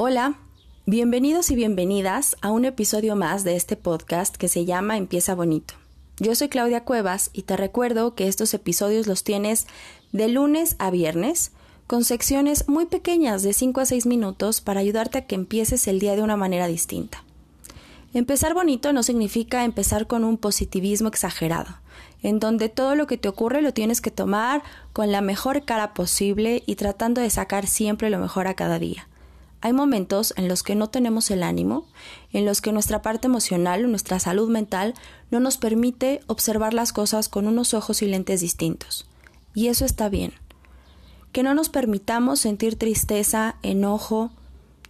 Hola, bienvenidos y bienvenidas a un episodio más de este podcast que se llama Empieza Bonito. Yo soy Claudia Cuevas y te recuerdo que estos episodios los tienes de lunes a viernes con secciones muy pequeñas de 5 a 6 minutos para ayudarte a que empieces el día de una manera distinta. Empezar bonito no significa empezar con un positivismo exagerado, en donde todo lo que te ocurre lo tienes que tomar con la mejor cara posible y tratando de sacar siempre lo mejor a cada día. Hay momentos en los que no tenemos el ánimo, en los que nuestra parte emocional nuestra salud mental no nos permite observar las cosas con unos ojos y lentes distintos. Y eso está bien. Que no nos permitamos sentir tristeza, enojo,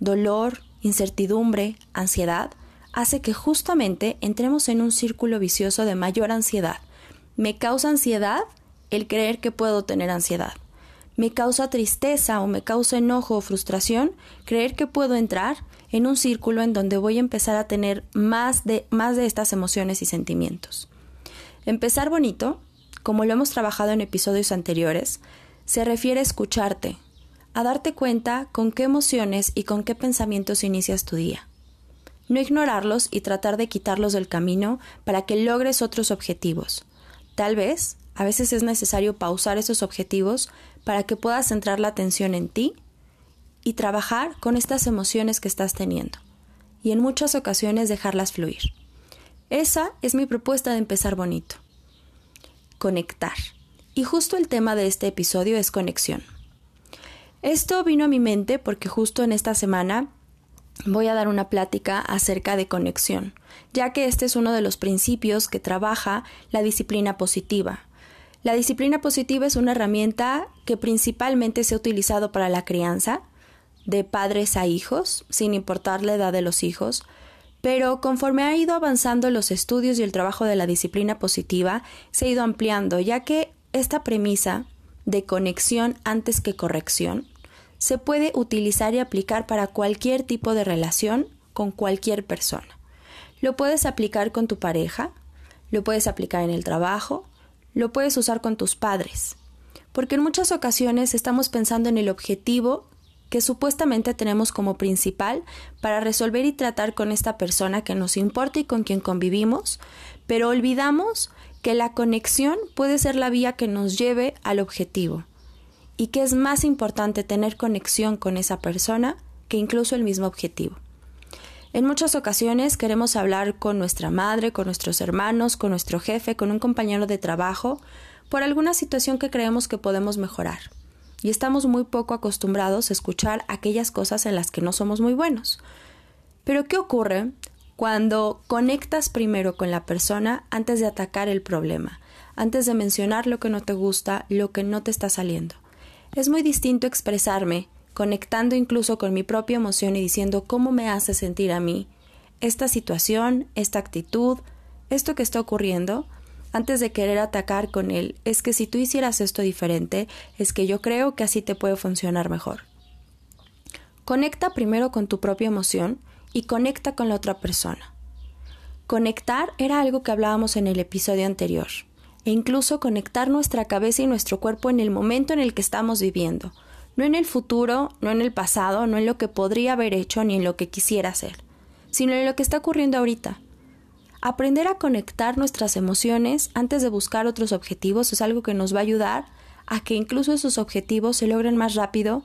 dolor, incertidumbre, ansiedad, hace que justamente entremos en un círculo vicioso de mayor ansiedad. Me causa ansiedad el creer que puedo tener ansiedad. Me causa tristeza o me causa enojo o frustración creer que puedo entrar en un círculo en donde voy a empezar a tener más de, más de estas emociones y sentimientos. Empezar bonito, como lo hemos trabajado en episodios anteriores, se refiere a escucharte, a darte cuenta con qué emociones y con qué pensamientos inicias tu día no ignorarlos y tratar de quitarlos del camino para que logres otros objetivos. Tal vez, a veces es necesario pausar esos objetivos para que puedas centrar la atención en ti y trabajar con estas emociones que estás teniendo, y en muchas ocasiones dejarlas fluir. Esa es mi propuesta de empezar bonito. Conectar. Y justo el tema de este episodio es conexión. Esto vino a mi mente porque justo en esta semana voy a dar una plática acerca de conexión, ya que este es uno de los principios que trabaja la disciplina positiva. La disciplina positiva es una herramienta que principalmente se ha utilizado para la crianza, de padres a hijos, sin importar la edad de los hijos, pero conforme ha ido avanzando los estudios y el trabajo de la disciplina positiva, se ha ido ampliando, ya que esta premisa de conexión antes que corrección se puede utilizar y aplicar para cualquier tipo de relación con cualquier persona. Lo puedes aplicar con tu pareja, lo puedes aplicar en el trabajo, lo puedes usar con tus padres, porque en muchas ocasiones estamos pensando en el objetivo que supuestamente tenemos como principal para resolver y tratar con esta persona que nos importa y con quien convivimos, pero olvidamos que la conexión puede ser la vía que nos lleve al objetivo y que es más importante tener conexión con esa persona que incluso el mismo objetivo. En muchas ocasiones queremos hablar con nuestra madre, con nuestros hermanos, con nuestro jefe, con un compañero de trabajo, por alguna situación que creemos que podemos mejorar. Y estamos muy poco acostumbrados a escuchar aquellas cosas en las que no somos muy buenos. Pero ¿qué ocurre cuando conectas primero con la persona antes de atacar el problema, antes de mencionar lo que no te gusta, lo que no te está saliendo? Es muy distinto expresarme, conectando incluso con mi propia emoción y diciendo cómo me hace sentir a mí esta situación, esta actitud, esto que está ocurriendo, antes de querer atacar con él, es que si tú hicieras esto diferente, es que yo creo que así te puede funcionar mejor. Conecta primero con tu propia emoción y conecta con la otra persona. Conectar era algo que hablábamos en el episodio anterior e incluso conectar nuestra cabeza y nuestro cuerpo en el momento en el que estamos viviendo, no en el futuro, no en el pasado, no en lo que podría haber hecho ni en lo que quisiera hacer, sino en lo que está ocurriendo ahorita. Aprender a conectar nuestras emociones antes de buscar otros objetivos es algo que nos va a ayudar a que incluso esos objetivos se logren más rápido,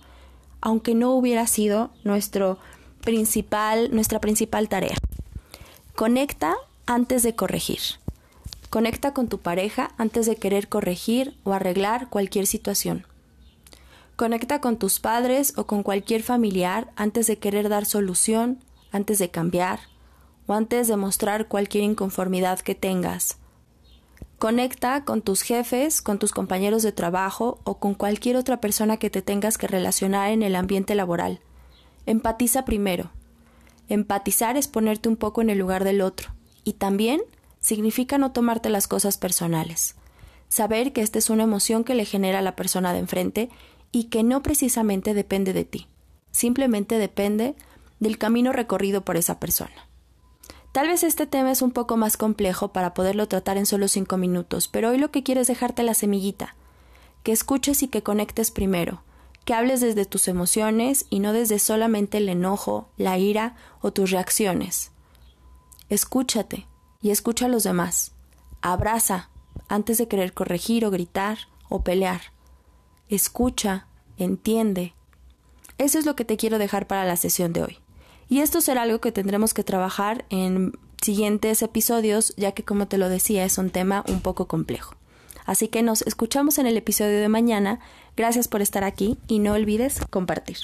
aunque no hubiera sido nuestro principal, nuestra principal tarea. Conecta antes de corregir. Conecta con tu pareja antes de querer corregir o arreglar cualquier situación. Conecta con tus padres o con cualquier familiar antes de querer dar solución, antes de cambiar o antes de mostrar cualquier inconformidad que tengas. Conecta con tus jefes, con tus compañeros de trabajo o con cualquier otra persona que te tengas que relacionar en el ambiente laboral. Empatiza primero. Empatizar es ponerte un poco en el lugar del otro y también significa no tomarte las cosas personales. Saber que esta es una emoción que le genera a la persona de enfrente y que no precisamente depende de ti, simplemente depende del camino recorrido por esa persona. Tal vez este tema es un poco más complejo para poderlo tratar en solo cinco minutos, pero hoy lo que quiero es dejarte la semillita, que escuches y que conectes primero, que hables desde tus emociones y no desde solamente el enojo, la ira o tus reacciones. Escúchate y escucha a los demás. Abraza antes de querer corregir o gritar o pelear. Escucha, entiende. Eso es lo que te quiero dejar para la sesión de hoy. Y esto será algo que tendremos que trabajar en siguientes episodios, ya que como te lo decía es un tema un poco complejo. Así que nos escuchamos en el episodio de mañana. Gracias por estar aquí y no olvides compartir.